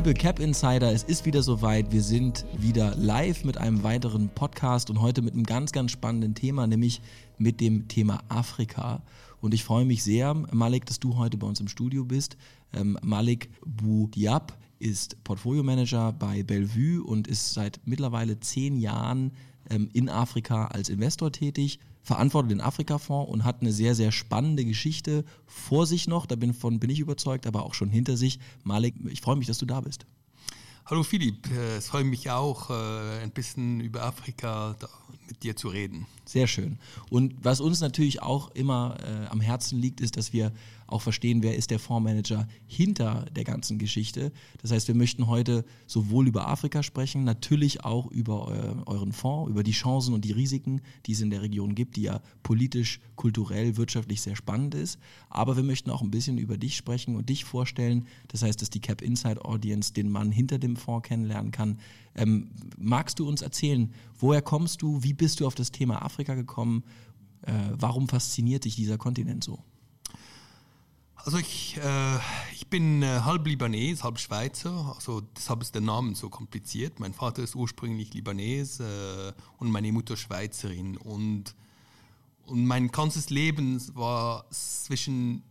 Liebe Cap Insider, es ist wieder soweit. Wir sind wieder live mit einem weiteren Podcast und heute mit einem ganz, ganz spannenden Thema, nämlich mit dem Thema Afrika. Und ich freue mich sehr, Malik, dass du heute bei uns im Studio bist. Ähm, Malik Boudiab ist Portfolio Manager bei Bellevue und ist seit mittlerweile zehn Jahren ähm, in Afrika als Investor tätig, verantwortet den Afrika-Fonds und hat eine sehr, sehr spannende Geschichte vor sich noch. Davon bin ich überzeugt, aber auch schon hinter sich. Malik, ich freue mich, dass du da bist. Hallo Philipp, äh, es freut mich auch, äh, ein bisschen über Afrika mit dir zu reden. Sehr schön. Und was uns natürlich auch immer äh, am Herzen liegt, ist, dass wir auch verstehen, wer ist der Fondsmanager hinter der ganzen Geschichte. Das heißt, wir möchten heute sowohl über Afrika sprechen, natürlich auch über eu euren Fonds, über die Chancen und die Risiken, die es in der Region gibt, die ja politisch, kulturell, wirtschaftlich sehr spannend ist. Aber wir möchten auch ein bisschen über dich sprechen und dich vorstellen. Das heißt, dass die Cap Inside Audience den Mann hinter dem Fonds kennenlernen kann. Ähm, magst du uns erzählen, woher kommst du, wie bist du auf das Thema Afrika gekommen, äh, warum fasziniert dich dieser Kontinent so? Also ich, äh, ich bin äh, halb Libanes, halb Schweizer, also deshalb ist der Name so kompliziert. Mein Vater ist ursprünglich Libanes äh, und meine Mutter Schweizerin. Und, und mein ganzes Leben war zwischen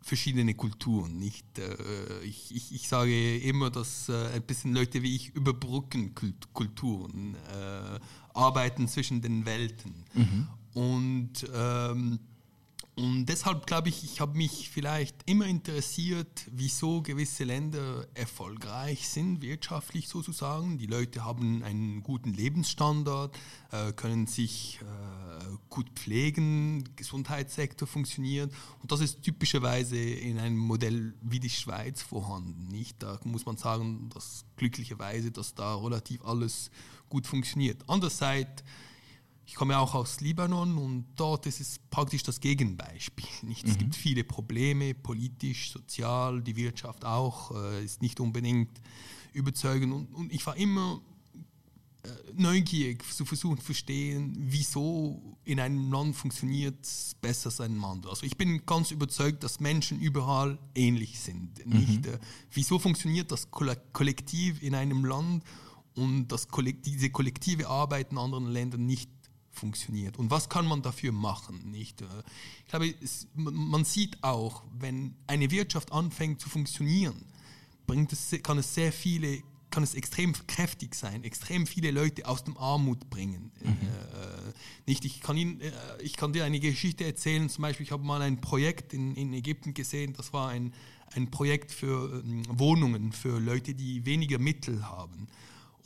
verschiedene Kulturen. Nicht? Äh, ich, ich, ich sage immer, dass äh, ein bisschen Leute wie ich überbrücken Kulturen, äh, arbeiten zwischen den Welten. Mhm. Und ähm, und deshalb glaube ich, ich habe mich vielleicht immer interessiert, wieso gewisse Länder erfolgreich sind, wirtschaftlich sozusagen. Die Leute haben einen guten Lebensstandard, äh, können sich äh, gut pflegen, Gesundheitssektor funktioniert. Und das ist typischerweise in einem Modell wie die Schweiz vorhanden. Nicht? Da muss man sagen, dass glücklicherweise, dass da relativ alles gut funktioniert. Andererseits ich komme auch aus Libanon und dort ist es praktisch das Gegenbeispiel. Nicht? Es mhm. gibt viele Probleme, politisch, sozial, die Wirtschaft auch, äh, ist nicht unbedingt überzeugend. Und, und ich war immer äh, neugierig zu versuchen zu verstehen, wieso in einem Land funktioniert es besser als ein Land. Also ich bin ganz überzeugt, dass Menschen überall ähnlich sind. Mhm. Nicht? Äh, wieso funktioniert das Kollektiv in einem Land und das Kollektiv, diese kollektive Arbeit in anderen Ländern nicht funktioniert und was kann man dafür machen, nicht? Äh, ich glaube, es, man sieht auch, wenn eine Wirtschaft anfängt zu funktionieren, bringt es, kann es sehr viele, kann es extrem kräftig sein, extrem viele Leute aus dem Armut bringen. Mhm. Äh, nicht, ich kann, Ihnen, äh, ich kann dir eine Geschichte erzählen, zum Beispiel, ich habe mal ein Projekt in, in Ägypten gesehen, das war ein, ein Projekt für ähm, Wohnungen, für Leute, die weniger Mittel haben.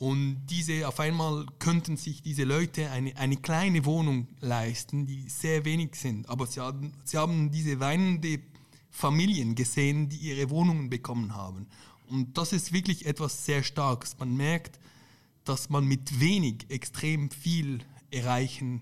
Und diese, auf einmal könnten sich diese Leute eine, eine kleine Wohnung leisten, die sehr wenig sind. Aber sie haben, sie haben diese weinende Familien gesehen, die ihre Wohnungen bekommen haben. Und das ist wirklich etwas sehr Starkes. Man merkt, dass man mit wenig extrem viel erreichen,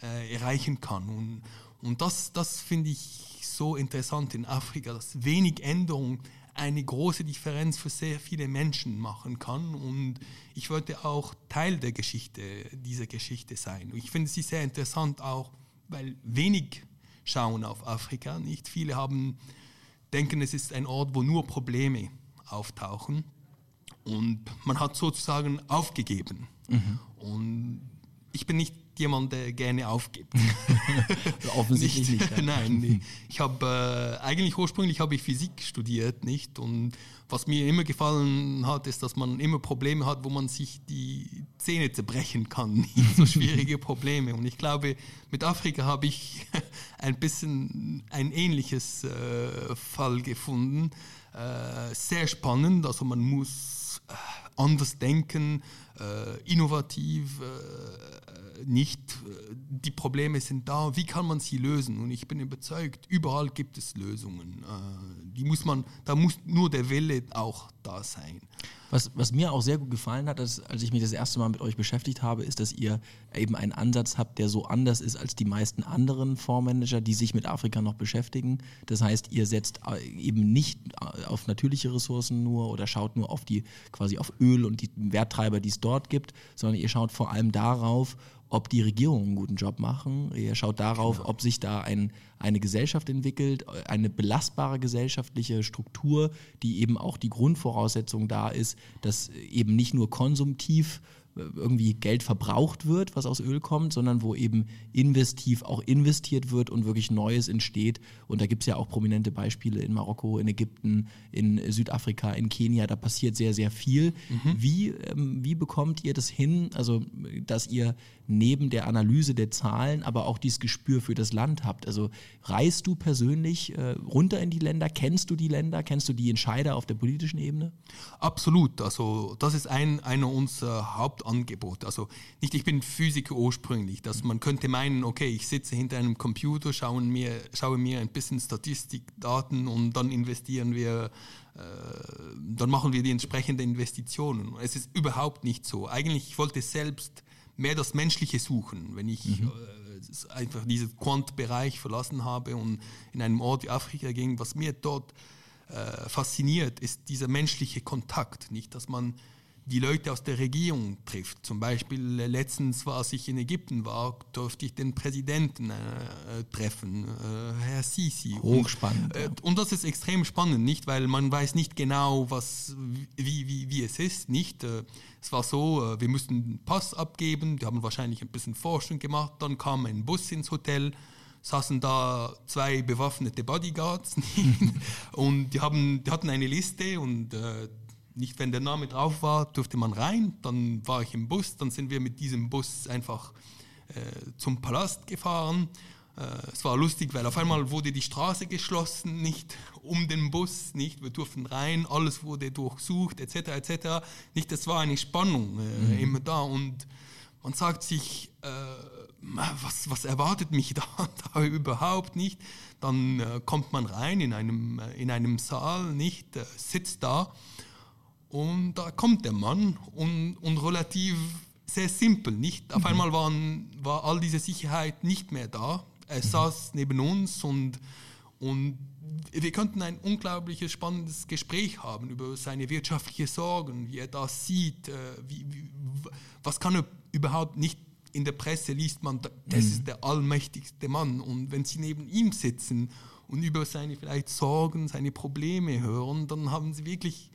äh, erreichen kann. Und, und das, das finde ich so interessant in Afrika, dass wenig Änderung eine große Differenz für sehr viele Menschen machen kann. Und ich wollte auch Teil der Geschichte, dieser Geschichte sein. Und ich finde sie sehr interessant auch, weil wenig schauen auf Afrika. Nicht viele haben, denken, es ist ein Ort, wo nur Probleme auftauchen. Und man hat sozusagen aufgegeben. Mhm. Und ich bin nicht jemand, der gerne aufgibt. Offensichtlich nicht. nicht ja. Nein, ich habe äh, eigentlich ursprünglich habe ich Physik studiert, nicht? Und was mir immer gefallen hat, ist, dass man immer Probleme hat, wo man sich die Zähne zerbrechen kann. So schwierige Probleme. Und ich glaube, mit Afrika habe ich ein bisschen ein ähnliches äh, Fall gefunden. Äh, sehr spannend. Also man muss äh, anders denken, äh, innovativ, äh, nicht, äh, die Probleme sind da, wie kann man sie lösen? Und ich bin überzeugt, überall gibt es Lösungen. die muss man, da muss nur der Wille auch da sein. Was, was mir auch sehr gut gefallen hat, als, als ich mich das erste Mal mit euch beschäftigt habe, ist, dass ihr eben einen Ansatz habt, der so anders ist als die meisten anderen Fondsmanager, die sich mit Afrika noch beschäftigen. Das heißt, ihr setzt eben nicht auf natürliche Ressourcen nur oder schaut nur auf die quasi auf Öl und die Werttreiber, die es dort gibt, sondern ihr schaut vor allem darauf, ob die Regierungen einen guten Job machen. Ihr schaut darauf, genau. ob sich da ein, eine Gesellschaft entwickelt, eine belastbare Gesellschaft gesellschaftliche Struktur, die eben auch die Grundvoraussetzung da ist, dass eben nicht nur konsumtiv irgendwie Geld verbraucht wird, was aus Öl kommt, sondern wo eben investiv auch investiert wird und wirklich Neues entsteht. Und da gibt es ja auch prominente Beispiele in Marokko, in Ägypten, in Südafrika, in Kenia. Da passiert sehr, sehr viel. Mhm. Wie, ähm, wie bekommt ihr das hin, also dass ihr neben der Analyse der Zahlen aber auch dieses Gespür für das Land habt? Also reist du persönlich äh, runter in die Länder? Kennst du die Länder? Kennst du die Entscheider auf der politischen Ebene? Absolut. Also das ist ein, einer unserer Haupt Angebot. Also nicht, ich bin Physiker ursprünglich, dass man könnte meinen, okay, ich sitze hinter einem Computer, schaue mir, schaue mir ein bisschen Statistikdaten und dann investieren wir, äh, dann machen wir die entsprechende Investitionen. Es ist überhaupt nicht so. Eigentlich, ich wollte selbst mehr das Menschliche suchen, wenn ich mhm. äh, einfach diesen Quant-Bereich verlassen habe und in einem Ort wie Afrika ging, was mir dort äh, fasziniert, ist dieser menschliche Kontakt. Nicht, dass man die Leute aus der Regierung trifft. Zum Beispiel äh, letztens, als ich in Ägypten war, durfte ich den Präsidenten äh, treffen, äh, Herr Sisi. Hochspannend. Und, äh, und, das ist extrem spannend, nicht, weil man weiß nicht genau, was, wie, wie, wie es ist. Nicht. Äh, es war so, äh, wir mussten einen Pass abgeben, die haben wahrscheinlich ein bisschen Forschung gemacht, dann kam ein Bus ins Hotel saßen da zwei bewaffnete Bodyguards und die, haben, die hatten eine Liste und äh, nicht, wenn der Name drauf war, durfte man rein. Dann war ich im Bus, dann sind wir mit diesem Bus einfach äh, zum Palast gefahren. Äh, es war lustig, weil auf einmal wurde die Straße geschlossen, nicht um den Bus, nicht, wir durften rein, alles wurde durchsucht, etc., etc. Nicht, das war eine Spannung äh, mhm. immer da und man sagt sich, äh, was, was erwartet mich da, da überhaupt nicht? Dann äh, kommt man rein in einem, äh, in einem Saal, nicht, sitzt da und da kommt der Mann und, und relativ sehr simpel, nicht? Auf mhm. einmal waren, war all diese Sicherheit nicht mehr da. Er mhm. saß neben uns und, und wir konnten ein unglaubliches spannendes Gespräch haben über seine wirtschaftlichen Sorgen, wie er das sieht, äh, wie, wie, was kann er überhaupt nicht in der Presse liest man, das mhm. ist der allmächtigste Mann und wenn sie neben ihm sitzen und über seine vielleicht Sorgen, seine Probleme hören, dann haben sie wirklich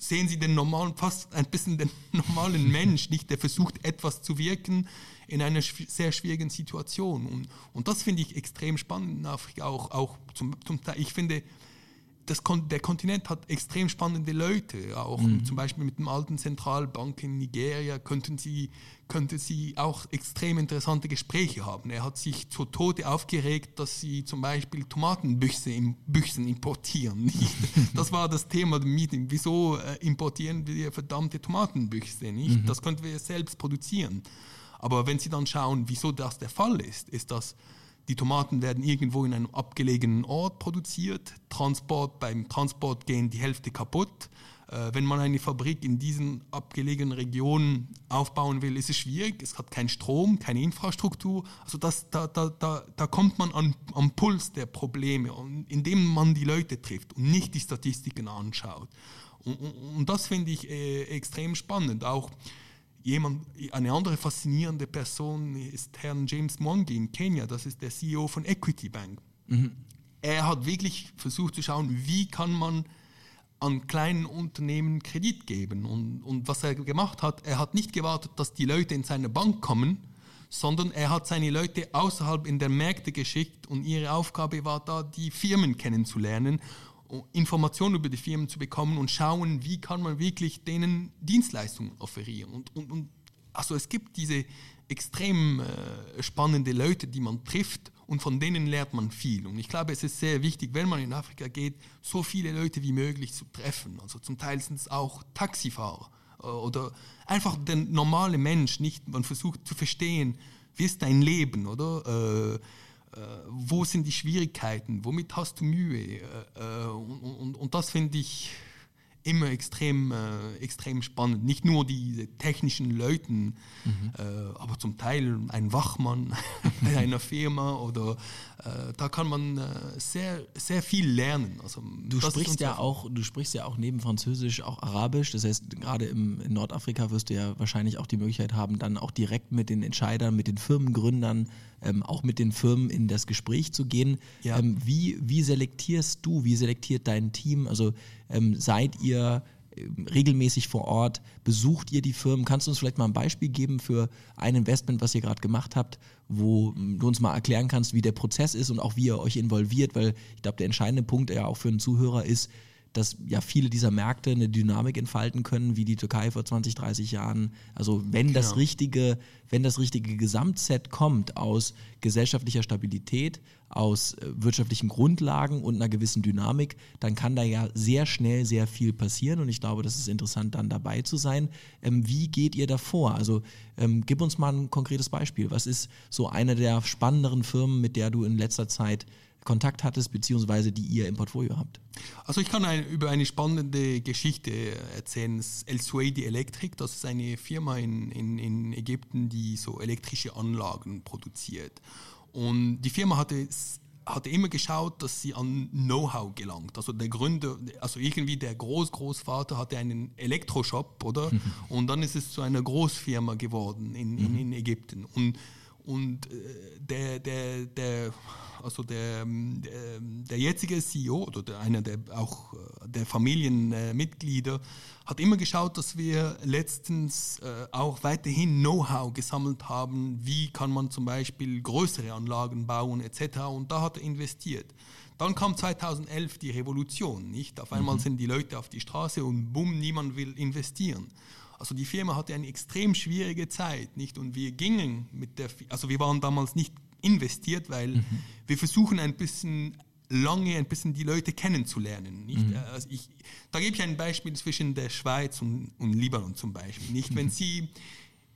sehen Sie den normalen, fast ein bisschen den normalen Mensch, nicht der versucht etwas zu wirken in einer sehr schwierigen Situation. Und, und das finde ich extrem spannend in Afrika auch, auch zum, zum Teil. Ich finde, das, der Kontinent hat extrem spannende Leute. Auch mhm. zum Beispiel mit dem alten Zentralbank in Nigeria könnten sie, könnte sie auch extrem interessante Gespräche haben. Er hat sich zu Tode aufgeregt, dass sie zum Beispiel Tomatenbüchse Büchsen importieren. das war das Thema des Meeting. Wieso äh, importieren wir verdammte Tomatenbüchse nicht? Mhm. Das könnten wir selbst produzieren. Aber wenn Sie dann schauen, wieso das der Fall ist, ist das die Tomaten werden irgendwo in einem abgelegenen Ort produziert. Transport, beim Transport gehen die Hälfte kaputt. Äh, wenn man eine Fabrik in diesen abgelegenen Regionen aufbauen will, ist es schwierig. Es hat keinen Strom, keine Infrastruktur. Also das, da, da, da, da kommt man an, am Puls der Probleme, indem man die Leute trifft und nicht die Statistiken anschaut. Und, und, und das finde ich äh, extrem spannend. Auch Jemand, eine andere faszinierende Person ist Herrn James Mwangi in Kenia, das ist der CEO von Equity Bank. Mhm. Er hat wirklich versucht zu schauen, wie kann man an kleinen Unternehmen Kredit geben. Und, und was er gemacht hat, er hat nicht gewartet, dass die Leute in seine Bank kommen, sondern er hat seine Leute außerhalb in der Märkte geschickt und ihre Aufgabe war da, die Firmen kennenzulernen Informationen über die Firmen zu bekommen und schauen, wie kann man wirklich denen Dienstleistungen offerieren. Und, und, und also es gibt diese extrem äh, spannende Leute, die man trifft und von denen lernt man viel. Und ich glaube, es ist sehr wichtig, wenn man in Afrika geht, so viele Leute wie möglich zu treffen. Also zum Teil sind es auch Taxifahrer äh, oder einfach der normale Mensch, nicht? Man versucht zu verstehen, wie ist dein Leben, oder? Äh, wo sind die Schwierigkeiten, womit hast du Mühe? Äh, äh, und, und, und das finde ich immer extrem, äh, extrem spannend. Nicht nur die technischen Leuten, mhm. äh, aber zum Teil ein Wachmann bei einer Firma oder äh, da kann man äh, sehr, sehr viel lernen. Also, du sprichst ja auch, du sprichst ja auch neben Französisch auch Arabisch. Das heißt, gerade im, in Nordafrika wirst du ja wahrscheinlich auch die Möglichkeit haben, dann auch direkt mit den Entscheidern, mit den Firmengründern, ähm, auch mit den Firmen in das Gespräch zu gehen. Ja. Ähm, wie, wie selektierst du, wie selektiert dein Team? Also ähm, seid ihr ähm, regelmäßig vor Ort? Besucht ihr die Firmen? Kannst du uns vielleicht mal ein Beispiel geben für ein Investment, was ihr gerade gemacht habt, wo ähm, du uns mal erklären kannst, wie der Prozess ist und auch wie ihr euch involviert? Weil ich glaube, der entscheidende Punkt ja auch für einen Zuhörer ist, dass ja viele dieser Märkte eine Dynamik entfalten können, wie die Türkei vor 20, 30 Jahren. Also wenn genau. das richtige, wenn das richtige Gesamtset kommt aus gesellschaftlicher Stabilität, aus äh, wirtschaftlichen Grundlagen und einer gewissen Dynamik, dann kann da ja sehr schnell sehr viel passieren und ich glaube, das ist interessant, dann dabei zu sein. Ähm, wie geht ihr davor? Also ähm, gib uns mal ein konkretes Beispiel. Was ist so eine der spannenderen Firmen, mit der du in letzter Zeit Kontakt hattest, beziehungsweise die ihr im Portfolio habt? Also ich kann ein, über eine spannende Geschichte erzählen. El Suedi Electric, das ist eine Firma in, in, in Ägypten, die so elektrische Anlagen produziert. Und die Firma hatte hatte immer geschaut, dass sie an Know-how gelangt. Also der Gründer, also irgendwie der Großgroßvater hatte einen Elektroshop, oder? Mhm. Und dann ist es zu einer Großfirma geworden in, in, mhm. in Ägypten. Und, und äh, der, der, der also der, ähm, der, der jetzige CEO oder der, einer der auch äh, der Familienmitglieder hat immer geschaut, dass wir letztens äh, auch weiterhin Know-how gesammelt haben, wie kann man zum Beispiel größere Anlagen bauen etc. Und da hat er investiert. Dann kam 2011 die Revolution, nicht? Auf einmal mhm. sind die Leute auf die Straße und bumm, niemand will investieren. Also die Firma hatte eine extrem schwierige Zeit, nicht? Und wir gingen mit der, also wir waren damals nicht investiert, weil mhm. wir versuchen ein bisschen lange ein bisschen die Leute kennenzulernen. Nicht? Mhm. Also ich, da gebe ich ein Beispiel zwischen der Schweiz und, und Libanon zum Beispiel. Nicht? Mhm. Wenn Sie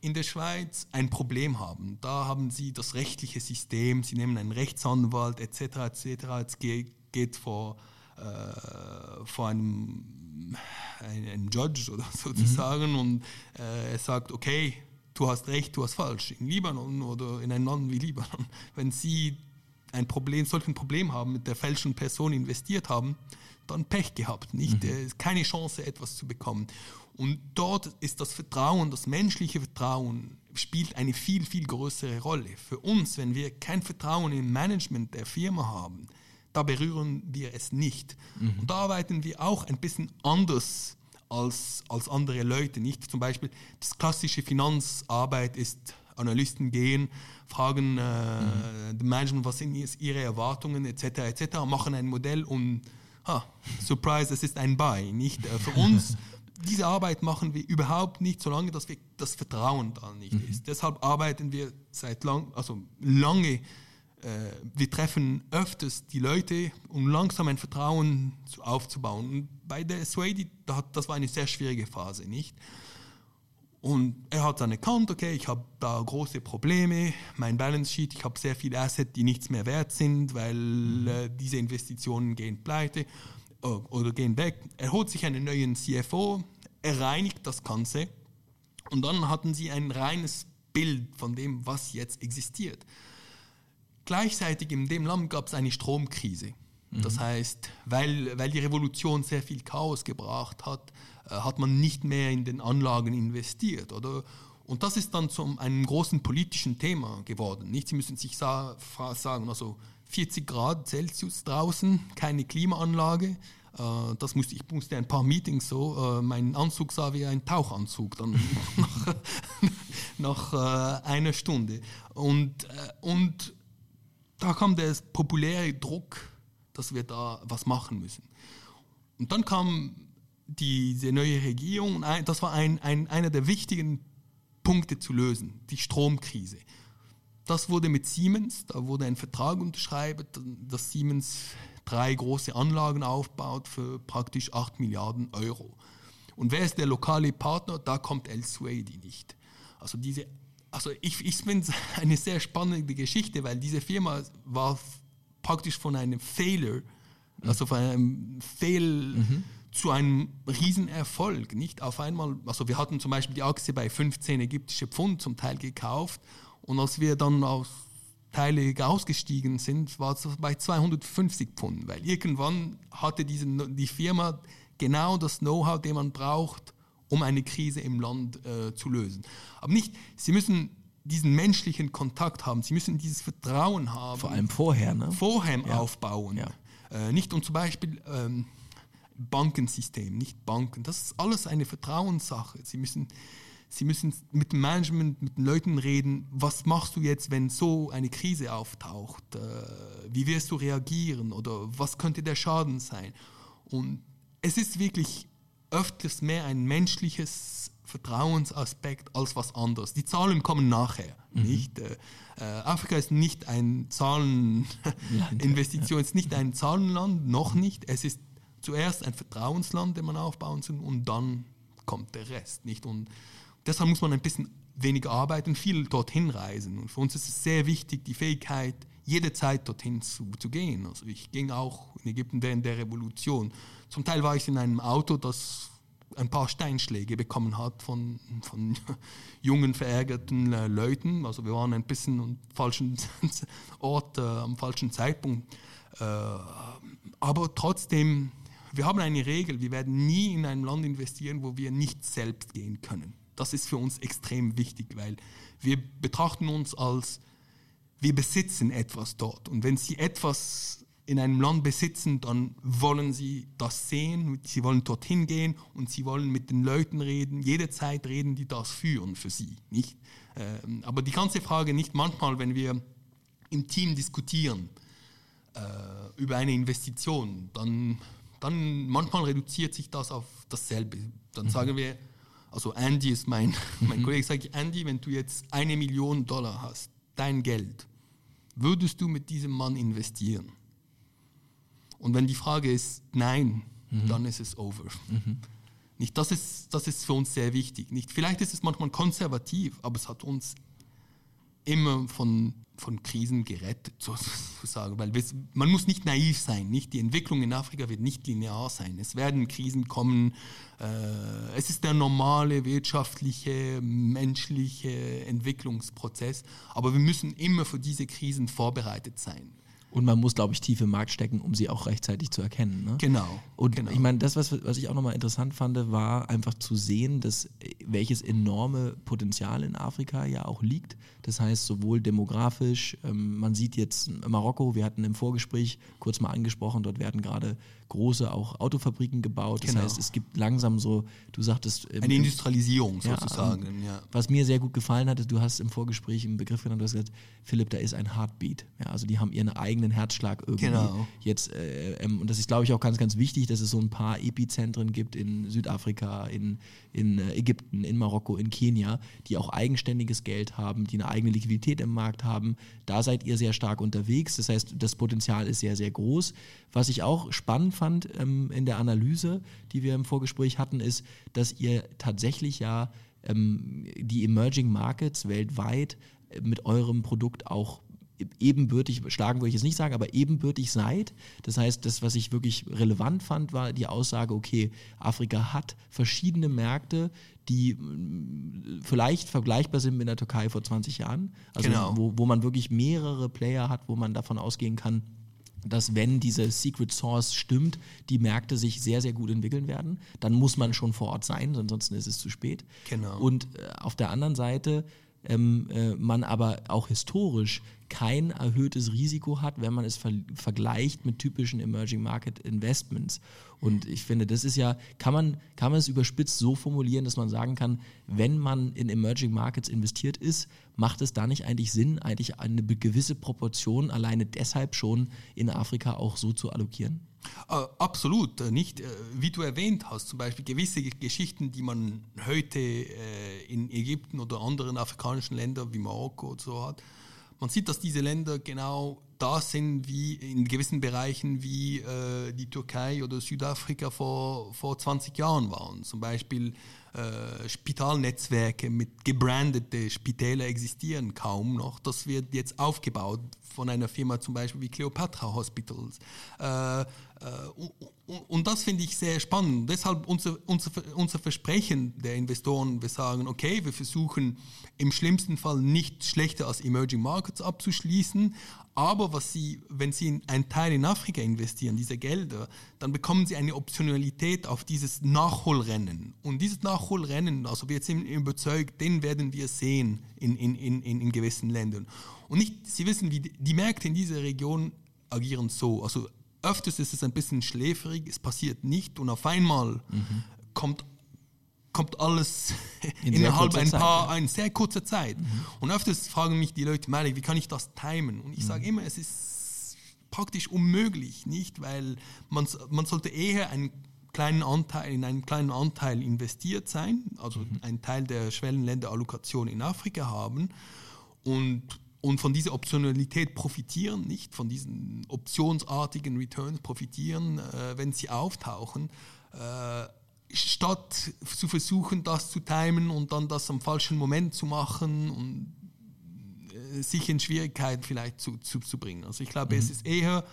in der Schweiz ein Problem haben, da haben Sie das rechtliche System, Sie nehmen einen Rechtsanwalt etc. etc. Es geht, geht vor, äh, vor einem, einem Judge oder sozusagen mhm. und äh, er sagt, okay, du hast recht, du hast falsch. In Libanon oder in einem Land wie Libanon, wenn sie ein Problem, solchen Problem haben, mit der falschen Person investiert haben, dann Pech gehabt, nicht? Mhm. Keine Chance, etwas zu bekommen. Und dort ist das Vertrauen, das menschliche Vertrauen, spielt eine viel, viel größere Rolle. Für uns, wenn wir kein Vertrauen im Management der Firma haben, da berühren wir es nicht. Mhm. Und da arbeiten wir auch ein bisschen anders als, als andere Leute. Nicht zum Beispiel, das klassische Finanzarbeit ist, Analysten gehen, fragen äh, mhm. dem Management, was sind ihre Erwartungen etc. etc. machen ein Modell und ah, Surprise, es ist ein Buy. Nicht äh, für uns. diese Arbeit machen wir überhaupt nicht, solange dass wir das Vertrauen da nicht mhm. ist. Deshalb arbeiten wir seit lang, also lange wir treffen öfters die Leute, um langsam ein Vertrauen aufzubauen. Und bei der Swady, das war eine sehr schwierige Phase, nicht? Und er hat dann erkannt, okay, ich habe da große Probleme, mein Balance Sheet, ich habe sehr viele Assets, die nichts mehr wert sind, weil mhm. äh, diese Investitionen gehen pleite äh, oder gehen weg. Er holt sich einen neuen CFO, er reinigt das Ganze und dann hatten sie ein reines Bild von dem, was jetzt existiert. Gleichzeitig in dem Land gab es eine Stromkrise. Mhm. Das heißt, weil, weil die Revolution sehr viel Chaos gebracht hat, äh, hat man nicht mehr in den Anlagen investiert. Oder? Und das ist dann zu einem großen politischen Thema geworden. Nicht? Sie müssen sich sa sagen, also 40 Grad Celsius draußen, keine Klimaanlage. Äh, das musste, ich musste ein paar Meetings so, äh, mein Anzug sah wie ein Tauchanzug dann nach, nach äh, einer Stunde. Und, äh, und da kam der populäre Druck, dass wir da was machen müssen. Und dann kam diese neue Regierung und das war ein, ein, einer der wichtigen Punkte zu lösen, die Stromkrise. Das wurde mit Siemens, da wurde ein Vertrag unterschrieben, dass Siemens drei große Anlagen aufbaut für praktisch 8 Milliarden Euro. Und wer ist der lokale Partner? Da kommt El Suedi nicht. Also diese also ich, ich finde es eine sehr spannende Geschichte, weil diese Firma war praktisch von einem Failure, also von einem Fehlzug zu einem Riesenerfolg. Nicht auf einmal, also wir hatten zum Beispiel die Aktie bei 15 ägyptische Pfund zum Teil gekauft und als wir dann aus Teile ausgestiegen sind, war es bei 250 Pfund, weil irgendwann hatte diese, die Firma genau das Know-how, den man braucht, um eine Krise im Land äh, zu lösen. Aber nicht, sie müssen diesen menschlichen Kontakt haben, sie müssen dieses Vertrauen haben. Vor allem vorher, ne? Vorher ja. aufbauen. Ja. Äh, nicht um zum Beispiel ähm, Bankensystem, nicht Banken. Das ist alles eine Vertrauenssache. Sie müssen Sie müssen mit dem Management, mit den Leuten reden, was machst du jetzt, wenn so eine Krise auftaucht? Äh, wie wirst du reagieren oder was könnte der Schaden sein? Und es ist wirklich öfters mehr ein menschliches Vertrauensaspekt als was anderes. Die Zahlen kommen nachher. Mhm. Nicht? Äh, äh Afrika ist nicht ein Zahleninvestition, ja. ist nicht ein Zahlenland, noch nicht. Es ist zuerst ein Vertrauensland, den man aufbauen soll, und dann kommt der Rest. Nicht? Und deshalb muss man ein bisschen weniger arbeiten, viel dorthin reisen. Und für uns ist es sehr wichtig, die Fähigkeit, jederzeit dorthin zu, zu gehen. Also ich ging auch in Ägypten während der Revolution. Zum Teil war ich in einem Auto, das ein paar Steinschläge bekommen hat von, von jungen, verärgerten äh, Leuten. Also wir waren ein bisschen am falschen Ort, äh, am falschen Zeitpunkt. Äh, aber trotzdem, wir haben eine Regel, wir werden nie in ein Land investieren, wo wir nicht selbst gehen können. Das ist für uns extrem wichtig, weil wir betrachten uns als, wir besitzen etwas dort. Und wenn Sie etwas in einem Land besitzen, dann wollen Sie das sehen, Sie wollen dorthin gehen und Sie wollen mit den Leuten reden, jederzeit reden, die das führen für Sie. Nicht? Ähm, aber die ganze Frage nicht manchmal, wenn wir im Team diskutieren äh, über eine Investition, dann, dann manchmal reduziert sich das auf dasselbe. Dann mhm. sagen wir, also Andy ist mein, mein mhm. Kollege, sage ich, Andy, wenn du jetzt eine Million Dollar hast, dein Geld, würdest du mit diesem Mann investieren? Und wenn die Frage ist nein, mhm. dann ist es over. Mhm. Nicht, das, ist, das ist für uns sehr wichtig. Nicht, vielleicht ist es manchmal konservativ, aber es hat uns immer von von Krisen gerettet, sozusagen. Weil man muss nicht naiv sein. Nicht? Die Entwicklung in Afrika wird nicht linear sein. Es werden Krisen kommen. Äh, es ist der normale wirtschaftliche, menschliche Entwicklungsprozess. Aber wir müssen immer für diese Krisen vorbereitet sein. Und man muss, glaube ich, tief im Markt stecken, um sie auch rechtzeitig zu erkennen. Ne? Genau. Und genau. ich meine, das, was, was ich auch nochmal interessant fand, war einfach zu sehen, dass welches enorme Potenzial in Afrika ja auch liegt. Das heißt, sowohl demografisch, ähm, man sieht jetzt Marokko, wir hatten im Vorgespräch kurz mal angesprochen, dort werden gerade große auch Autofabriken gebaut. Das genau. heißt, es gibt langsam so, du sagtest. Im, Eine Industrialisierung sozusagen. Ja, ja. Was mir sehr gut gefallen hat, du hast im Vorgespräch einen Begriff genannt, du hast gesagt, Philipp, da ist ein Heartbeat. Ja, also die haben ihren eigenen Herzschlag irgendwie. Genau. Jetzt, äh, ähm, und das ist, glaube ich, auch ganz, ganz wichtig, dass es so ein paar Epizentren gibt in Südafrika, in, in äh, Ägypten, in Marokko, in Kenia, die auch eigenständiges Geld haben, die eine eigene Liquidität im Markt haben. Da seid ihr sehr stark unterwegs. Das heißt, das Potenzial ist sehr, sehr groß. Was ich auch spannend fand ähm, in der Analyse, die wir im Vorgespräch hatten, ist, dass ihr tatsächlich ja ähm, die Emerging Markets weltweit äh, mit eurem Produkt auch ebenbürtig, schlagen würde ich jetzt nicht sagen, aber ebenbürtig seid. Das heißt, das, was ich wirklich relevant fand, war die Aussage, okay, Afrika hat verschiedene Märkte, die mm, vielleicht vergleichbar sind mit der Türkei vor 20 Jahren. Also genau. wo, wo man wirklich mehrere Player hat, wo man davon ausgehen kann, dass wenn diese Secret Source stimmt, die Märkte sich sehr, sehr gut entwickeln werden. Dann muss man schon vor Ort sein, ansonsten ist es zu spät. Genau. Und äh, auf der anderen Seite ähm, äh, man aber auch historisch kein erhöhtes Risiko hat, wenn man es ver vergleicht mit typischen Emerging Market Investments. Und ich finde, das ist ja, kann man, kann man es überspitzt so formulieren, dass man sagen kann, wenn man in Emerging Markets investiert ist, macht es da nicht eigentlich Sinn, eigentlich eine gewisse Proportion alleine deshalb schon in Afrika auch so zu allokieren? Uh, absolut, äh, nicht. Äh, wie du erwähnt hast, zum Beispiel gewisse Geschichten, die man heute äh, in Ägypten oder anderen afrikanischen Ländern wie Marokko und so hat. Man sieht, dass diese Länder genau da sind wie in gewissen Bereichen wie äh, die Türkei oder Südafrika vor, vor 20 Jahren waren. Zum Beispiel äh, Spitalnetzwerke mit gebrandete Spitäler existieren kaum noch. Das wird jetzt aufgebaut von einer Firma zum Beispiel wie Cleopatra Hospitals. Äh, und, und, das finde ich sehr spannend. Deshalb unser, unser, unser Versprechen der Investoren, wir sagen, okay, wir versuchen im schlimmsten Fall nicht schlechter als Emerging Markets abzuschließen, aber was sie, wenn sie in einen Teil in Afrika investieren, diese Gelder, dann bekommen sie eine Optionalität auf dieses Nachholrennen. Und dieses Nachholrennen, also wir sind überzeugt, den werden wir sehen in, in, in, in gewissen Ländern. Und nicht, Sie wissen, wie die Märkte in dieser Region agieren so. Also öfters ist es ein bisschen schläfrig, es passiert nicht und auf einmal mhm. kommt kommt alles in innerhalb ein paar, Zeit, eine sehr kurze Zeit. Mhm. Und öfters fragen mich die Leute, Malik, wie kann ich das timen? Und ich mhm. sage immer, es ist praktisch unmöglich, nicht? Weil man, man sollte eher einen kleinen Anteil, in einen kleinen Anteil investiert sein, also mhm. einen Teil der Schwellenländerallokation in Afrika haben und, und von dieser Optionalität profitieren, nicht von diesen optionsartigen Returns profitieren, äh, wenn sie auftauchen. Äh, statt zu versuchen, das zu timen und dann das am falschen Moment zu machen und äh, sich in Schwierigkeiten vielleicht zu, zu, zu bringen. Also ich glaube, mhm. es ist eher,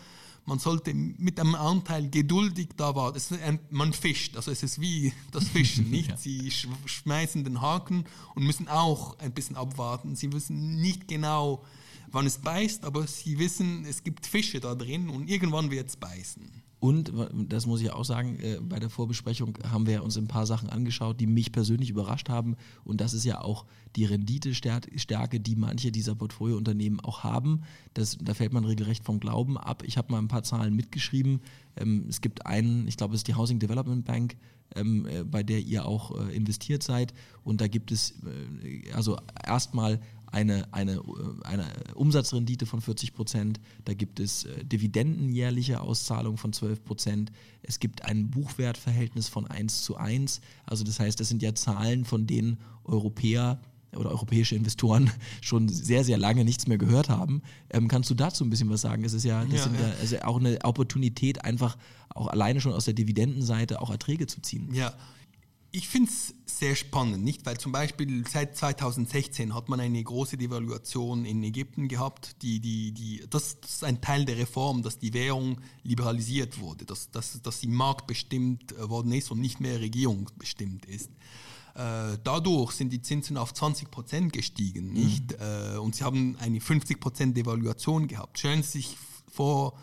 man sollte mit einem Anteil geduldig da warten. Man fischt, also es ist wie das Fischen, nicht? ja. Sie schmeißen den Haken und müssen auch ein bisschen abwarten. Sie wissen nicht genau, wann es beißt, aber sie wissen, es gibt Fische da drin und irgendwann wird es beißen. Und das muss ich auch sagen, äh, bei der Vorbesprechung haben wir uns ein paar Sachen angeschaut, die mich persönlich überrascht haben. Und das ist ja auch die Renditestärke, die manche dieser Portfoliounternehmen auch haben. Das, da fällt man regelrecht vom Glauben ab. Ich habe mal ein paar Zahlen mitgeschrieben. Ähm, es gibt einen, ich glaube, es ist die Housing Development Bank, ähm, äh, bei der ihr auch äh, investiert seid. Und da gibt es also erstmal eine, eine, äh, eine Umsatzrendite von 40 Prozent, da gibt es äh, dividendenjährliche Auszahlung von 12 Prozent, es gibt ein Buchwertverhältnis von 1 zu 1, also das heißt, das sind ja Zahlen, von denen Europäer oder europäische Investoren schon sehr, sehr lange nichts mehr gehört haben. Ähm, kannst du dazu ein bisschen was sagen? Es ist ja, das ja, ja. ja also auch eine Opportunität, einfach auch alleine schon aus der Dividendenseite auch Erträge zu ziehen. Ja, ich finde es sehr spannend, nicht? Weil zum Beispiel seit 2016 hat man eine große Devaluation in Ägypten gehabt. Die, die, die, das, ist ein Teil der Reform, dass die Währung liberalisiert wurde, dass, dass, dass sie marktbestimmt äh, worden ist und nicht mehr regierungsbestimmt ist. Äh, dadurch sind die Zinsen auf 20 Prozent gestiegen, mhm. nicht? Mhm. Äh, und sie haben eine 50 Prozent Devaluation gehabt. Stellen Sie sich vor,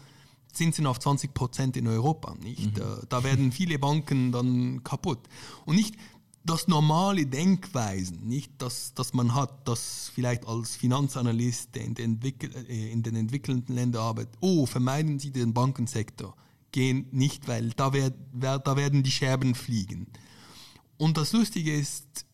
Zinsen auf 20 Prozent in Europa. Nicht? Mhm. Da werden viele Banken dann kaputt. Und nicht das normale Denkweisen, nicht das, das man hat, das vielleicht als Finanzanalyst in den, äh, in den entwickelnden Ländern arbeitet, oh, vermeiden Sie den Bankensektor. Gehen nicht, weil da, werd, da werden die Scherben fliegen. Und das Lustige ist,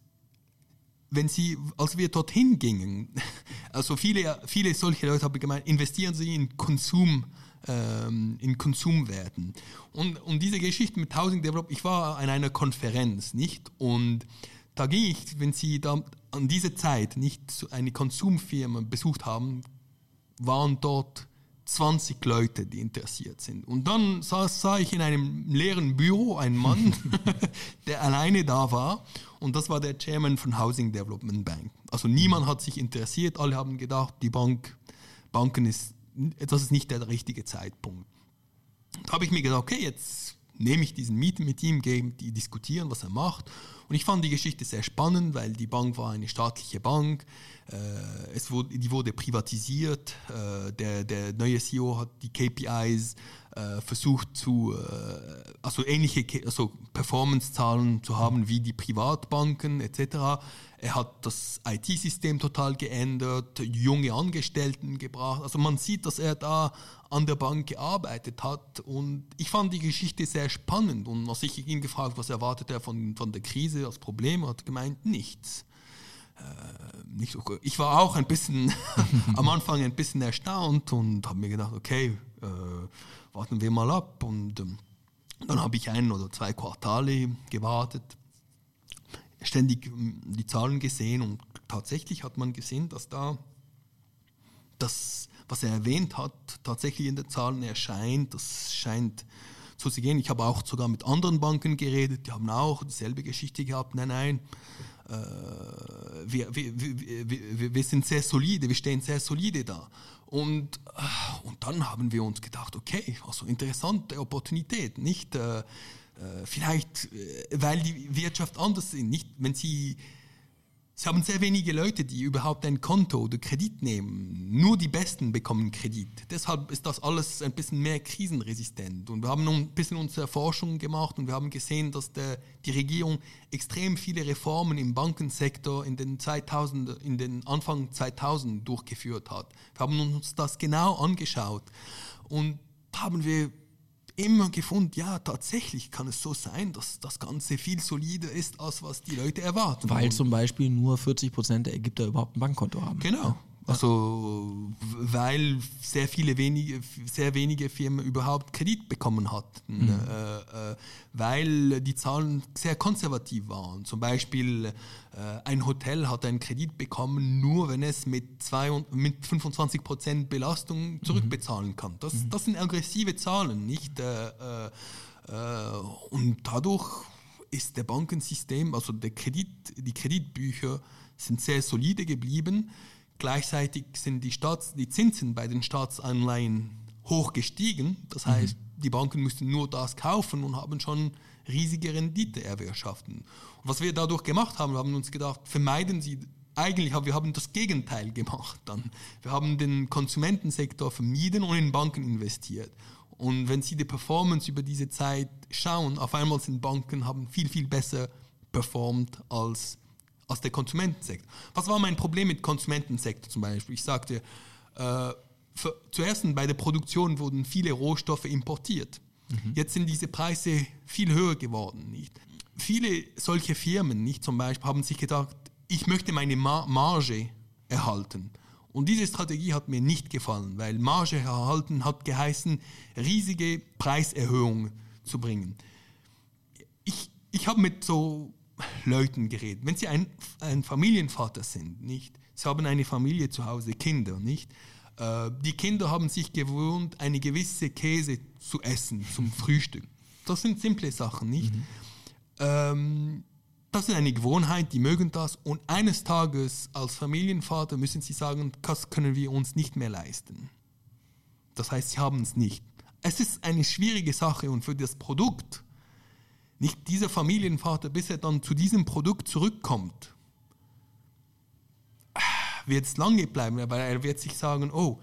wenn Sie, als wir dorthin gingen, also viele, viele solche Leute haben gemeint, investieren Sie in Konsum, ähm, in Konsumwerten. Und, und diese Geschichte mit Housing Develop, ich war an einer Konferenz, nicht? Und da ging ich, wenn Sie da an dieser Zeit nicht eine Konsumfirma besucht haben, waren dort 20 Leute, die interessiert sind. Und dann sah, sah ich in einem leeren Büro einen Mann, der alleine da war. Und das war der Chairman von Housing Development Bank. Also niemand hat sich interessiert, alle haben gedacht, die Bank, Banken ist das ist nicht der richtige Zeitpunkt. Da habe ich mir gedacht, okay, jetzt nehme ich diesen Meeting mit ihm, gehe die diskutieren, was er macht. Und ich fand die Geschichte sehr spannend, weil die Bank war eine staatliche Bank, äh, es wurde, die wurde privatisiert, äh, der, der neue CEO hat die KPIs äh, versucht zu, äh, also ähnliche also Performance-Zahlen zu haben wie die Privatbanken etc. Er hat das IT-System total geändert, junge Angestellten gebracht. Also man sieht, dass er da an der Bank gearbeitet hat und ich fand die Geschichte sehr spannend und als ich ihn gefragt, was erwartet er von, von der Krise als Problem, hat gemeint, nichts. Äh, nicht so. Ich war auch ein bisschen am Anfang ein bisschen erstaunt und habe mir gedacht, okay, äh, warten wir mal ab. Und ähm, dann habe ich ein oder zwei Quartale gewartet, ständig ähm, die Zahlen gesehen und tatsächlich hat man gesehen, dass da das, was er erwähnt hat, tatsächlich in den Zahlen erscheint. Das scheint zu gehen. Ich habe auch sogar mit anderen Banken geredet, die haben auch dieselbe Geschichte gehabt. Nein, nein, äh, wir, wir, wir, wir, sind sehr solide, wir stehen sehr solide da. Und, äh, und dann haben wir uns gedacht, okay, also interessante Opportunität, nicht äh, äh vielleicht, äh, weil die Wirtschaft anders ist, nicht wenn sie Sie haben sehr wenige Leute, die überhaupt ein Konto oder Kredit nehmen. Nur die Besten bekommen Kredit. Deshalb ist das alles ein bisschen mehr krisenresistent. Und wir haben ein bisschen unsere Forschung gemacht und wir haben gesehen, dass der, die Regierung extrem viele Reformen im Bankensektor in den, 2000, in den Anfang 2000 durchgeführt hat. Wir haben uns das genau angeschaut und haben wir immer gefunden, ja, tatsächlich kann es so sein, dass das Ganze viel solider ist, als was die Leute erwarten. Weil zum Beispiel nur 40 Prozent der Ägypter überhaupt ein Bankkonto haben. Genau. Also, weil sehr viele wenige, sehr wenige Firmen überhaupt Kredit bekommen hatten, mhm. äh, äh, weil die Zahlen sehr konservativ waren. Zum Beispiel äh, ein Hotel hat einen Kredit bekommen, nur wenn es mit, zwei, mit 25 Prozent Belastung zurückbezahlen kann. Das, mhm. das sind aggressive Zahlen, nicht? Und dadurch ist der Bankensystem, also der Kredit, die Kreditbücher sind sehr solide geblieben. Gleichzeitig sind die, Staats-, die Zinsen bei den Staatsanleihen hoch gestiegen. Das mhm. heißt, mhm. die Banken müssten nur das kaufen und haben schon riesige Rendite erwirtschaften. Und was wir dadurch gemacht haben, wir haben uns gedacht, vermeiden Sie, eigentlich haben wir haben das Gegenteil gemacht dann. Wir haben den Konsumentensektor vermieden und in Banken investiert. Und wenn Sie die Performance über diese Zeit schauen, auf einmal sind Banken haben viel, viel besser performt als aus der Konsumentensektor. Was war mein Problem mit Konsumentensektor zum Beispiel? Ich sagte, äh, für, zuerst bei der Produktion wurden viele Rohstoffe importiert. Mhm. Jetzt sind diese Preise viel höher geworden. Nicht? Viele solche Firmen, nicht zum Beispiel, haben sich gedacht, ich möchte meine Mar Marge erhalten. Und diese Strategie hat mir nicht gefallen, weil Marge erhalten hat geheißen, riesige Preiserhöhungen zu bringen. Ich, ich habe mit so Leuten geredet. Wenn Sie ein, ein Familienvater sind, nicht? Sie haben eine Familie zu Hause, Kinder, nicht? Äh, die Kinder haben sich gewohnt, eine gewisse Käse zu essen zum Frühstück. Das sind simple Sachen, nicht? Mhm. Ähm, das ist eine Gewohnheit, die mögen das. Und eines Tages als Familienvater müssen sie sagen, das können wir uns nicht mehr leisten. Das heißt, sie haben es nicht. Es ist eine schwierige Sache und für das Produkt nicht dieser Familienvater, bis er dann zu diesem Produkt zurückkommt, wird es lange bleiben, weil er wird sich sagen, oh,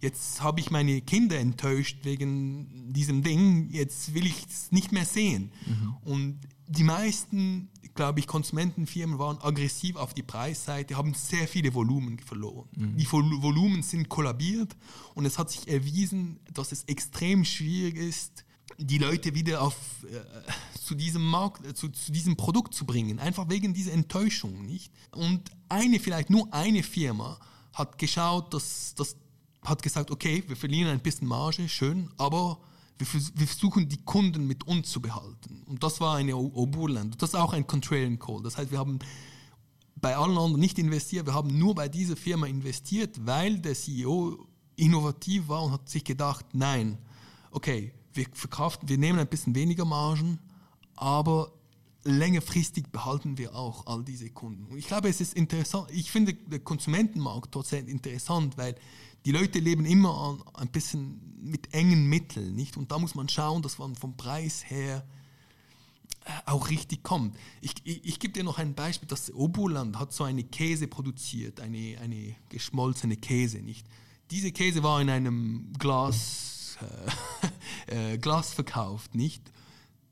jetzt habe ich meine Kinder enttäuscht wegen diesem Ding, jetzt will ich es nicht mehr sehen. Mhm. Und die meisten, glaube ich, Konsumentenfirmen waren aggressiv auf die Preisseite, haben sehr viele Volumen verloren. Mhm. Die Volumen sind kollabiert und es hat sich erwiesen, dass es extrem schwierig ist, die Leute wieder auf, äh, zu diesem Markt, äh, zu, zu, diesem Produkt zu bringen, einfach wegen dieser Enttäuschung, nicht? Und eine, vielleicht nur eine Firma hat geschaut, dass, dass hat gesagt, okay, wir verlieren ein bisschen Marge, schön, aber wir, wir versuchen die Kunden mit uns zu behalten. Und das war eine Oburland. Das ist auch ein Contrarian Call. Das heißt, wir haben bei allen anderen nicht investiert, wir haben nur bei dieser Firma investiert, weil der CEO innovativ war und hat sich gedacht, nein, okay, wir verkaufen, wir nehmen ein bisschen weniger Margen, aber längerfristig behalten wir auch all diese Kunden. Und ich glaube, es ist interessant, ich finde den Konsumentenmarkt trotzdem interessant, weil die Leute leben immer ein bisschen mit engen Mitteln, nicht? Und da muss man schauen, dass man vom Preis her äh, auch richtig kommt. Ich, ich, ich gebe dir noch ein Beispiel, das Oberland hat so eine Käse produziert, eine, eine geschmolzene Käse, nicht? Diese Käse war in einem Glas äh, äh, Glas verkauft, nicht?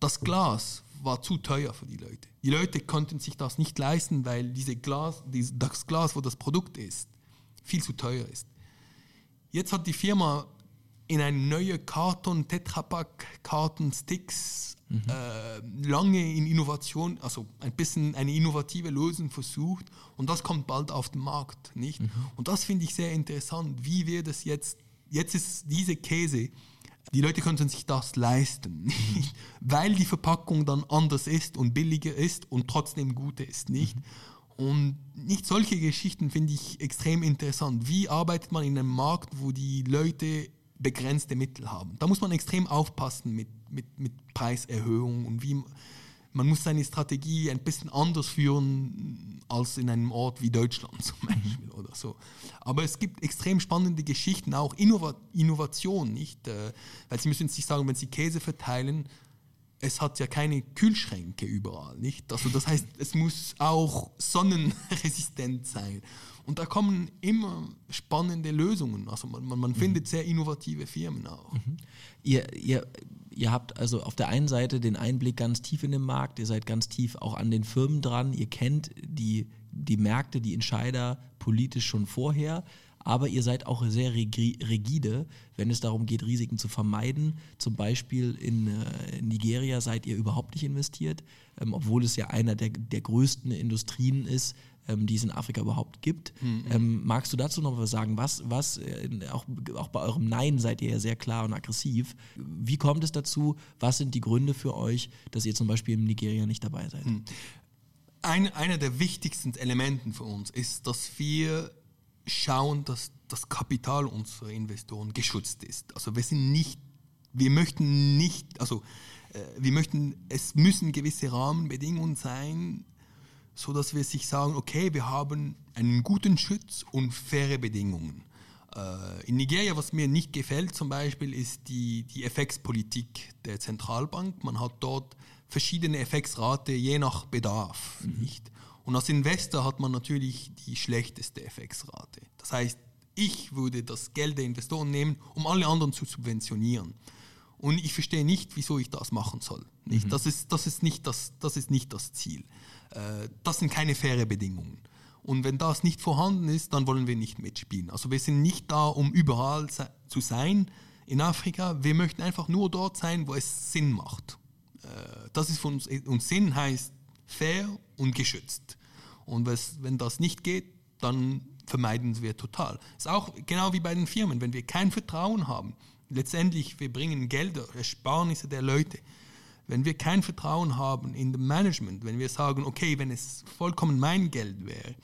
Das Glas war zu teuer für die Leute. Die Leute konnten sich das nicht leisten, weil diese Glas, das Glas, wo das Produkt ist, viel zu teuer ist. Jetzt hat die Firma in eine neue Karton, Tetrapack, Karton, Sticks, mhm. äh, lange in Innovation, also ein bisschen eine innovative Lösung versucht und das kommt bald auf den Markt, nicht? Mhm. Und das finde ich sehr interessant. Wie wird es jetzt jetzt ist diese Käse, die Leute könnten sich das leisten, weil die Verpackung dann anders ist und billiger ist und trotzdem gut ist, nicht? Und nicht solche Geschichten finde ich extrem interessant. Wie arbeitet man in einem Markt, wo die Leute begrenzte Mittel haben? Da muss man extrem aufpassen mit, mit, mit Preiserhöhung und wie man muss seine Strategie ein bisschen anders führen als in einem Ort wie Deutschland zum Beispiel oder so. Aber es gibt extrem spannende Geschichten, auch Innova Innovation, nicht? Äh, weil Sie müssen sich sagen, wenn Sie Käse verteilen, es hat ja keine Kühlschränke überall, nicht? Also das heißt, es muss auch sonnenresistent sein. Und da kommen immer spannende Lösungen. Also man, man, man mhm. findet sehr innovative Firmen auch. Mhm. Ihr, ihr, ihr habt also auf der einen Seite den Einblick ganz tief in den Markt, ihr seid ganz tief auch an den Firmen dran, ihr kennt die, die Märkte, die Entscheider politisch schon vorher aber ihr seid auch sehr rigide, wenn es darum geht, Risiken zu vermeiden. Zum Beispiel in, äh, Nigeria seid ihr überhaupt nicht investiert, ähm, obwohl es ja einer der, der größten Industrien ist, ähm, die es in Afrika überhaupt gibt. Mhm. Ähm, magst du dazu noch was sagen? Was, was äh, auch, auch bei eurem Nein seid ihr ja sehr klar und aggressiv. Wie kommt es dazu? Was sind die Gründe für euch, dass ihr zum Beispiel in Nigeria nicht dabei seid? Mhm. Ein, einer der wichtigsten Elementen für uns ist, dass wir schauen, dass das Kapital unserer Investoren geschützt ist. Also wir sind nicht, wir möchten nicht, also äh, wir möchten, es müssen gewisse Rahmenbedingungen sein, so dass wir sich sagen, okay, wir haben einen guten Schutz und faire Bedingungen. Äh, in Nigeria, was mir nicht gefällt zum Beispiel, ist die, die FX-Politik der Zentralbank. Man hat dort verschiedene FX-Rate je nach Bedarf. Mhm. Nicht? Und als Investor hat man natürlich die schlechteste FX-Rate. Das heißt, ich würde das Geld der Investoren nehmen, um alle anderen zu subventionieren. Und ich verstehe nicht, wieso ich das machen soll. Mhm. Das, ist, das, ist nicht das, das ist nicht das Ziel. Äh, das sind keine faire Bedingungen. Und wenn das nicht vorhanden ist, dann wollen wir nicht mitspielen. Also wir sind nicht da, um überall zu sein in Afrika. Wir möchten einfach nur dort sein, wo es Sinn macht. Äh, das ist für uns, und Sinn heißt fair und geschützt. Und was, wenn das nicht geht, dann vermeiden wir total. Ist auch genau wie bei den Firmen, wenn wir kein Vertrauen haben. Letztendlich, wir bringen Gelder, Ersparnisse der Leute. Wenn wir kein Vertrauen haben in dem Management, wenn wir sagen, okay, wenn es vollkommen mein Geld wäre,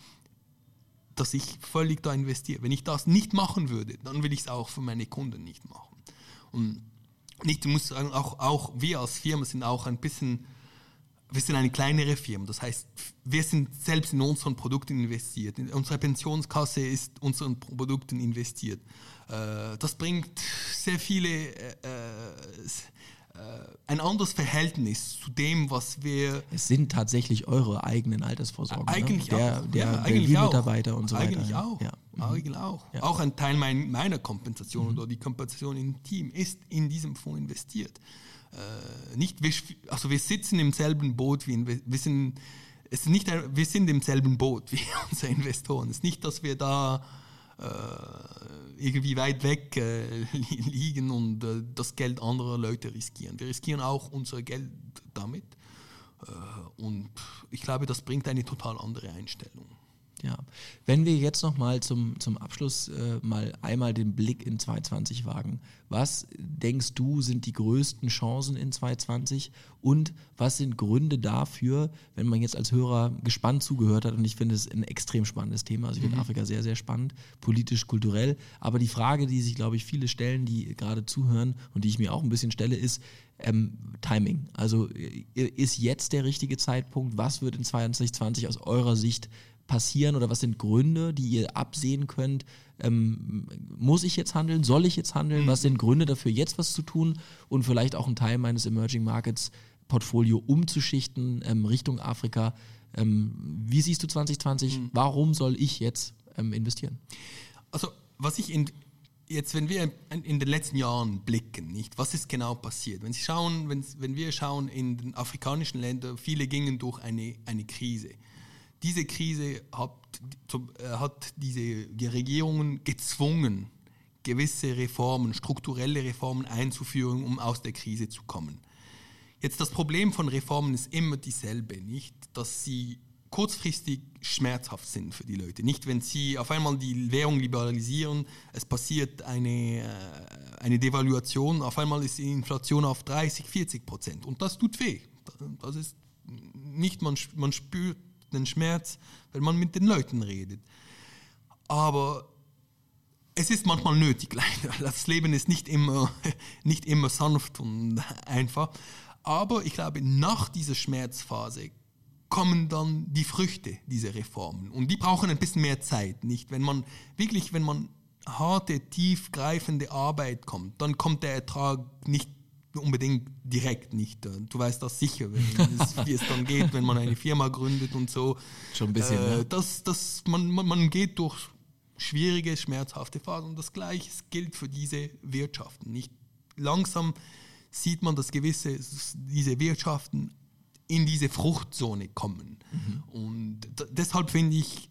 dass ich völlig da investiere, wenn ich das nicht machen würde, dann will ich es auch für meine Kunden nicht machen. Und nicht, ich muss sagen, auch, auch wir als Firma sind auch ein bisschen wir sind eine kleinere Firma. Das heißt, wir sind selbst in unseren Produkten investiert. Unsere Pensionskasse ist in unseren Produkten investiert. Äh, das bringt sehr viele, äh, äh, ein anderes Verhältnis zu dem, was wir. Es sind tatsächlich eure eigenen Altersvorsorgen. Ne? Eigentlich ne? der, auch. Der, ja, eigentlich der Mitarbeiter und so weiter. Eigentlich auch. Ja. Mhm. Eigentlich auch. Ja. Auch ein Teil meiner Kompensation mhm. oder die Kompensation im Team ist in diesem Fonds investiert äh, nicht, wir, also wir sitzen im selben Boot wie, wir sind, es ist nicht, wir sind im selben Boot wie unsere Investoren. Es ist nicht, dass wir da äh, irgendwie weit weg äh, liegen und äh, das Geld anderer Leute riskieren. Wir riskieren auch unser Geld damit. Äh, und ich glaube, das bringt eine total andere Einstellung. Ja, wenn wir jetzt noch mal zum, zum Abschluss äh, mal einmal den Blick in 2020 wagen. Was denkst du sind die größten Chancen in 2020 und was sind Gründe dafür, wenn man jetzt als Hörer gespannt zugehört hat und ich finde es ein extrem spannendes Thema, also ich finde mhm. Afrika sehr, sehr spannend, politisch, kulturell, aber die Frage, die sich, glaube ich, viele stellen, die gerade zuhören und die ich mir auch ein bisschen stelle, ist, ähm, Timing. Also äh, ist jetzt der richtige Zeitpunkt? Was wird in 2020 aus eurer Sicht passieren oder was sind Gründe, die ihr absehen könnt? Ähm, muss ich jetzt handeln? Soll ich jetzt handeln? Mhm. Was sind Gründe dafür, jetzt was zu tun und vielleicht auch einen Teil meines Emerging Markets Portfolio umzuschichten ähm, Richtung Afrika? Ähm, wie siehst du 2020? Mhm. Warum soll ich jetzt ähm, investieren? Also, was ich in, jetzt, wenn wir in den letzten Jahren blicken, nicht, was ist genau passiert? Wenn Sie schauen, wenn, wenn wir schauen in den afrikanischen Ländern, viele gingen durch eine, eine Krise diese Krise hat, äh, hat diese die Regierungen gezwungen, gewisse Reformen, strukturelle Reformen einzuführen, um aus der Krise zu kommen. Jetzt das Problem von Reformen ist immer dieselbe, nicht, dass sie kurzfristig schmerzhaft sind für die Leute. Nicht, wenn sie auf einmal die Währung liberalisieren, es passiert eine, äh, eine Devaluation, auf einmal ist die Inflation auf 30, 40 Prozent und das tut weh. Das ist nicht, man, man spürt den Schmerz, wenn man mit den Leuten redet. Aber es ist manchmal nötig, leider. Das Leben ist nicht immer, nicht immer sanft und einfach. Aber ich glaube, nach dieser Schmerzphase kommen dann die Früchte dieser Reformen. Und die brauchen ein bisschen mehr Zeit, nicht? Wenn man wirklich, wenn man harte, tiefgreifende Arbeit kommt, dann kommt der Ertrag nicht unbedingt direkt nicht. Du weißt das sicher, es, wie es dann geht, wenn man eine Firma gründet und so. Schon ein bisschen. Äh, ne? das, das, man, man, man geht durch schwierige, schmerzhafte Phasen und das Gleiche gilt für diese Wirtschaften. Nicht langsam sieht man, dass gewisse diese Wirtschaften in diese Fruchtzone kommen. Mhm. Und deshalb finde ich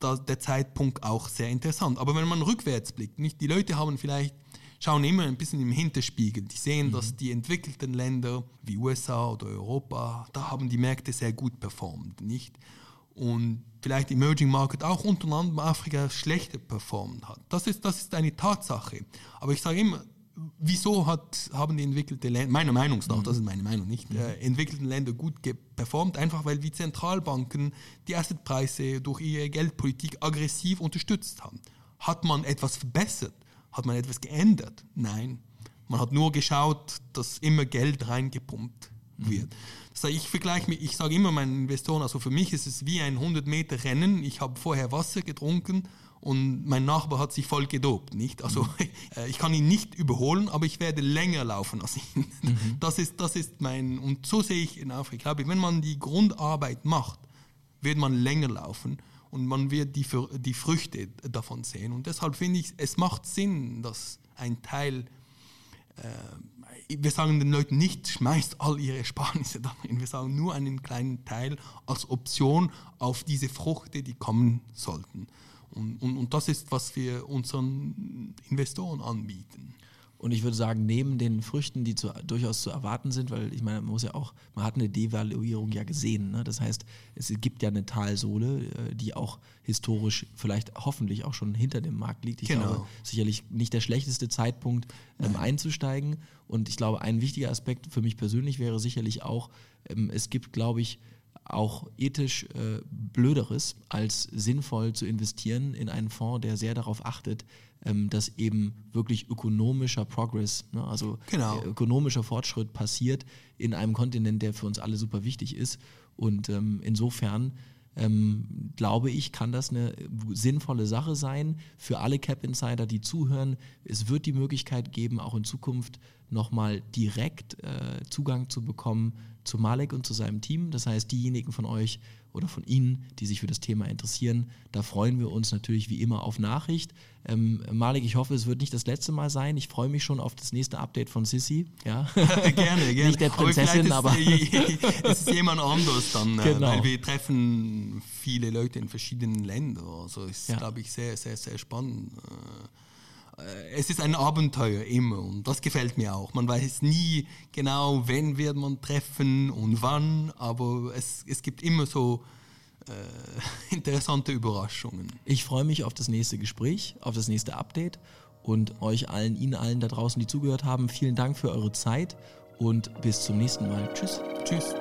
da, der Zeitpunkt auch sehr interessant. Aber wenn man rückwärts blickt, nicht die Leute haben vielleicht schauen immer ein bisschen im Hinterspiegel. Die sehen, mhm. dass die entwickelten Länder wie USA oder Europa, da haben die Märkte sehr gut performt, nicht? Und vielleicht Emerging Market auch unter anderem Afrika schlechter performt hat. Das ist, das ist eine Tatsache. Aber ich sage immer, wieso hat, haben die entwickelten Länder, meiner Meinung nach, mhm. das ist meine Meinung nicht, mhm. äh, entwickelten Länder gut performt, einfach weil die Zentralbanken die Assetpreise durch ihre Geldpolitik aggressiv unterstützt haben. Hat man etwas verbessert? Hat man etwas geändert? Nein. Man hat nur geschaut, dass immer Geld reingepumpt mhm. wird. Das heißt, ich vergleiche mich, ich sage immer meinen Investoren, also für mich ist es wie ein 100 Meter Rennen. Ich habe vorher Wasser getrunken und mein Nachbar hat sich voll gedopt, nicht? Also mhm. ich kann ihn nicht überholen, aber ich werde länger laufen als ihn. Mhm. Das ist, das ist mein, und so sehe ich in Afrika, glaube ich, wenn man die Grundarbeit macht, wird man länger laufen und man wird die, die Früchte davon sehen. Und deshalb finde ich, es macht Sinn, dass ein Teil, äh, wir sagen den Leuten nicht, schmeißt all ihre Ersparnisse darin, wir sagen nur einen kleinen Teil als Option auf diese Früchte, die kommen sollten. Und, und, und das ist, was wir unseren Investoren anbieten. Und ich würde sagen, neben den Früchten, die zu, durchaus zu erwarten sind, weil ich meine, man muss ja auch, man hat eine Devaluierung ja gesehen. Ne? Das heißt, es gibt ja eine Talsohle, äh, die auch historisch vielleicht hoffentlich auch schon hinter dem Markt liegt. Ich genau. glaube, sicherlich nicht der schlechteste Zeitpunkt ähm, einzusteigen. Und ich glaube, ein wichtiger Aspekt für mich persönlich wäre sicherlich auch, ähm, es gibt, glaube ich, auch ethisch äh, blöderes, als sinnvoll zu investieren in einen Fonds, der sehr darauf achtet, ähm, dass eben wirklich ökonomischer Progress, ne, also genau. Äh, ökonomischer Fortschritt passiert in einem Kontinent, der für uns alle super wichtig ist. Und ähm, insofern ähm, glaube ich, kann das eine sinnvolle Sache sein für alle Cap Insider, die zuhören. Es wird die Möglichkeit geben, auch in Zukunft nochmal direkt äh, Zugang zu bekommen zu Malek und zu seinem Team. Das heißt, diejenigen von euch oder von Ihnen, die sich für das Thema interessieren, da freuen wir uns natürlich wie immer auf Nachricht. Ähm, Malik, ich hoffe, es wird nicht das letzte Mal sein. Ich freue mich schon auf das nächste Update von Sissy. Ja? gerne, gerne. Nicht der Prinzessin, aber. es ist jemand anders dann, äh, genau. weil wir treffen viele Leute in verschiedenen Ländern. Also ist, ja. glaube ich, sehr, sehr, sehr spannend. Äh, es ist ein Abenteuer immer und das gefällt mir auch. Man weiß nie genau, wenn wird man treffen und wann, aber es, es gibt immer so äh, interessante Überraschungen. Ich freue mich auf das nächste Gespräch, auf das nächste Update und euch allen, Ihnen allen da draußen, die zugehört haben, vielen Dank für eure Zeit und bis zum nächsten Mal. Tschüss. Tschüss.